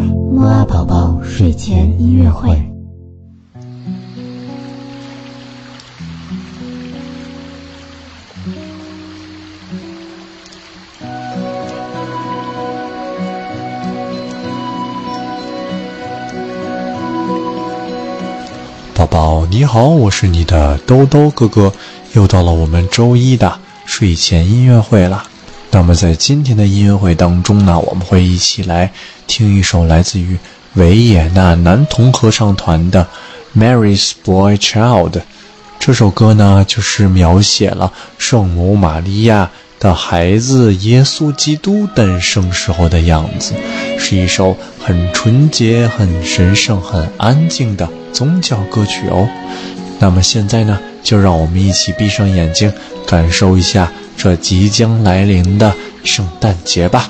木阿宝宝睡前音乐会。宝宝你好，我是你的兜兜哥哥，又到了我们周一的睡前音乐会了。那么在今天的音乐会当中呢，我们会一起来听一首来自于维也纳男童合唱团的《Mary's Boy Child》。这首歌呢，就是描写了圣母玛利亚的孩子耶稣基督诞生时候的样子，是一首很纯洁、很神圣、很安静的宗教歌曲哦。那么现在呢，就让我们一起闭上眼睛，感受一下这即将来临的圣诞节吧。